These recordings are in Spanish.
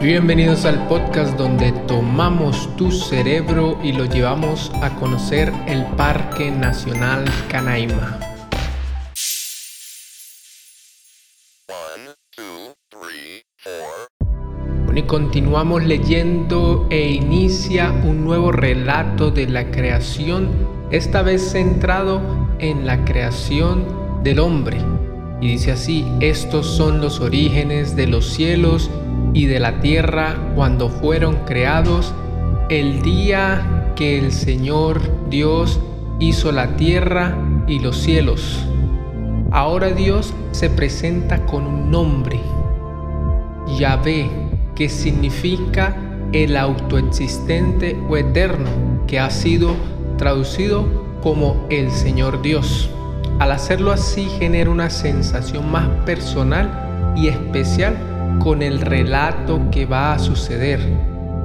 Bienvenidos al podcast donde tomamos tu cerebro y lo llevamos a conocer el Parque Nacional Canaima. y continuamos leyendo e inicia un nuevo relato de la creación, esta vez centrado en la creación del hombre. Y dice así, estos son los orígenes de los cielos y de la tierra cuando fueron creados, el día que el Señor Dios hizo la tierra y los cielos. Ahora Dios se presenta con un nombre, Yahvé, que significa el autoexistente o eterno, que ha sido traducido como el Señor Dios. Al hacerlo así genera una sensación más personal y especial con el relato que va a suceder.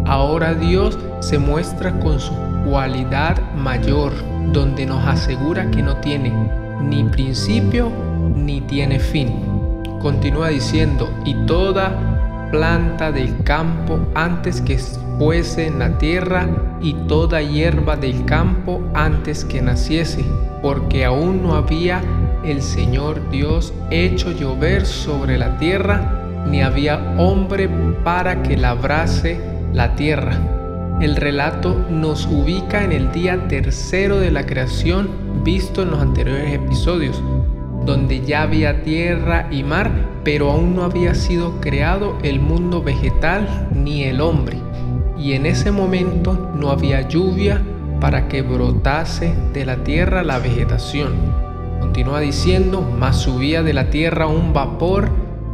Ahora Dios se muestra con su cualidad mayor, donde nos asegura que no tiene ni principio ni tiene fin. Continúa diciendo, y toda planta del campo antes que fuese en la tierra, y toda hierba del campo antes que naciese, porque aún no había el Señor Dios hecho llover sobre la tierra, ni había hombre para que labrase la tierra. El relato nos ubica en el día tercero de la creación visto en los anteriores episodios, donde ya había tierra y mar, pero aún no había sido creado el mundo vegetal ni el hombre. Y en ese momento no había lluvia para que brotase de la tierra la vegetación. Continúa diciendo, mas subía de la tierra un vapor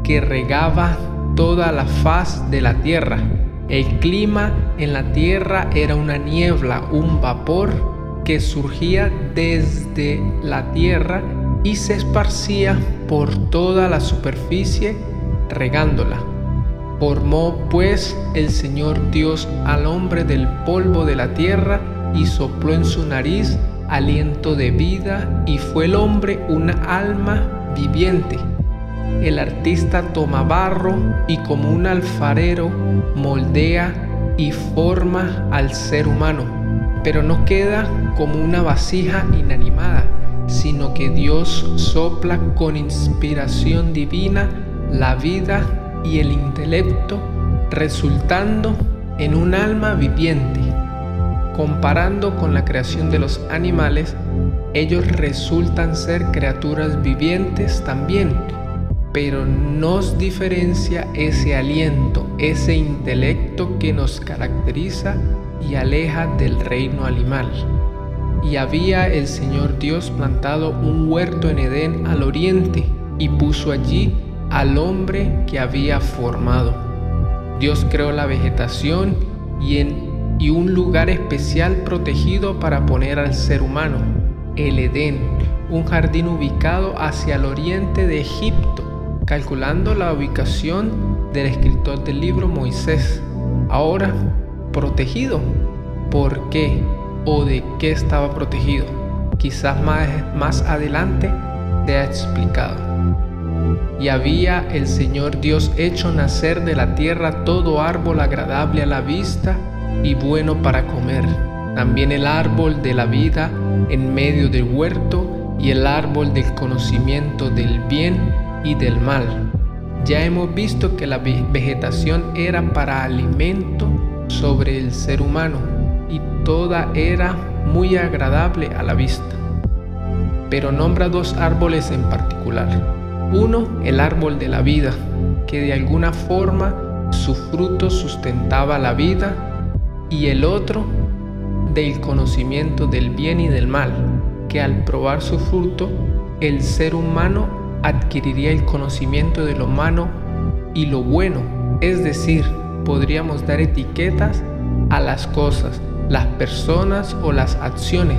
que regaba toda la faz de la tierra. El clima en la tierra era una niebla, un vapor que surgía desde la tierra y se esparcía por toda la superficie regándola. Formó pues el Señor Dios al hombre del polvo de la tierra y sopló en su nariz aliento de vida y fue el hombre una alma viviente el artista toma barro y como un alfarero moldea y forma al ser humano, pero no queda como una vasija inanimada, sino que Dios sopla con inspiración divina la vida y el intelecto, resultando en un alma viviente. Comparando con la creación de los animales, ellos resultan ser criaturas vivientes también pero nos diferencia ese aliento, ese intelecto que nos caracteriza y aleja del reino animal. Y había el Señor Dios plantado un huerto en Edén al oriente y puso allí al hombre que había formado. Dios creó la vegetación y, un lugar especial protegido para poner al ser humano, el Edén, un jardín ubicado hacia el oriente de Egipto calculando la ubicación del escritor del libro Moisés. Ahora, protegido. ¿Por qué? ¿O de qué estaba protegido? Quizás más, más adelante te ha explicado. Y había el Señor Dios hecho nacer de la tierra todo árbol agradable a la vista y bueno para comer. También el árbol de la vida en medio del huerto y el árbol del conocimiento del bien y del mal. Ya hemos visto que la vegetación era para alimento sobre el ser humano y toda era muy agradable a la vista. Pero nombra dos árboles en particular. Uno, el árbol de la vida, que de alguna forma su fruto sustentaba la vida, y el otro, del conocimiento del bien y del mal, que al probar su fruto, el ser humano adquiriría el conocimiento de lo malo y lo bueno, es decir, podríamos dar etiquetas a las cosas, las personas o las acciones.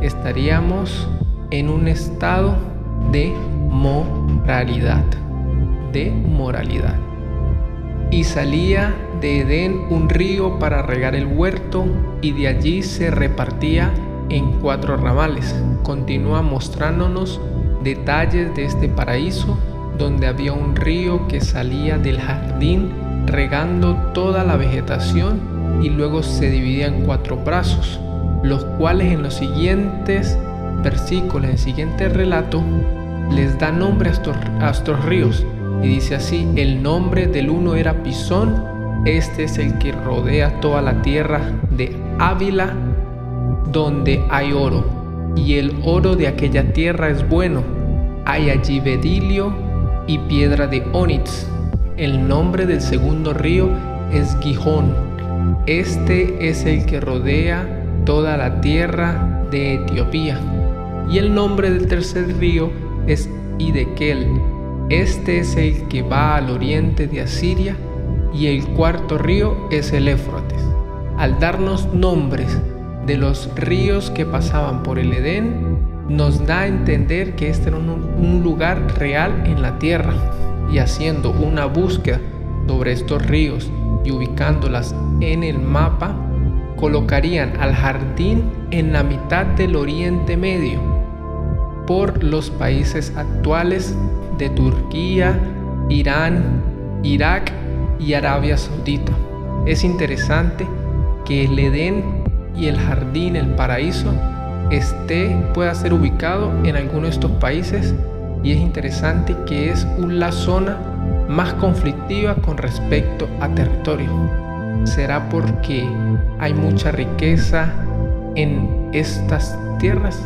Estaríamos en un estado de moralidad, de moralidad. Y salía de Edén un río para regar el huerto y de allí se repartía en cuatro ramales. Continúa mostrándonos detalles de este paraíso donde había un río que salía del jardín regando toda la vegetación y luego se dividía en cuatro brazos, los cuales en los siguientes versículos, en el siguiente relato, les da nombre a estos, a estos ríos. Y dice así, el nombre del uno era Pisón, este es el que rodea toda la tierra de Ávila, donde hay oro, y el oro de aquella tierra es bueno. Hay allí bedilio y piedra de onix. El nombre del segundo río es Gijón. Este es el que rodea toda la tierra de Etiopía. Y el nombre del tercer río es Idekel. Este es el que va al oriente de Asiria. Y el cuarto río es el Éfrates. Al darnos nombres de los ríos que pasaban por el Edén, nos da a entender que este era un, lugar real en la tierra. Y haciendo una búsqueda sobre estos ríos y ubicándolas en el mapa, colocarían al jardín en la mitad del Oriente Medio, por los países actuales de Turquía, Irán, Irak y Arabia Saudita. Es interesante que el Edén y el jardín, el paraíso, esté, pueda ser ubicado en alguno de estos países y es interesante que es la zona más conflictiva con respecto a territorio. ¿Será porque hay mucha riqueza en estas tierras?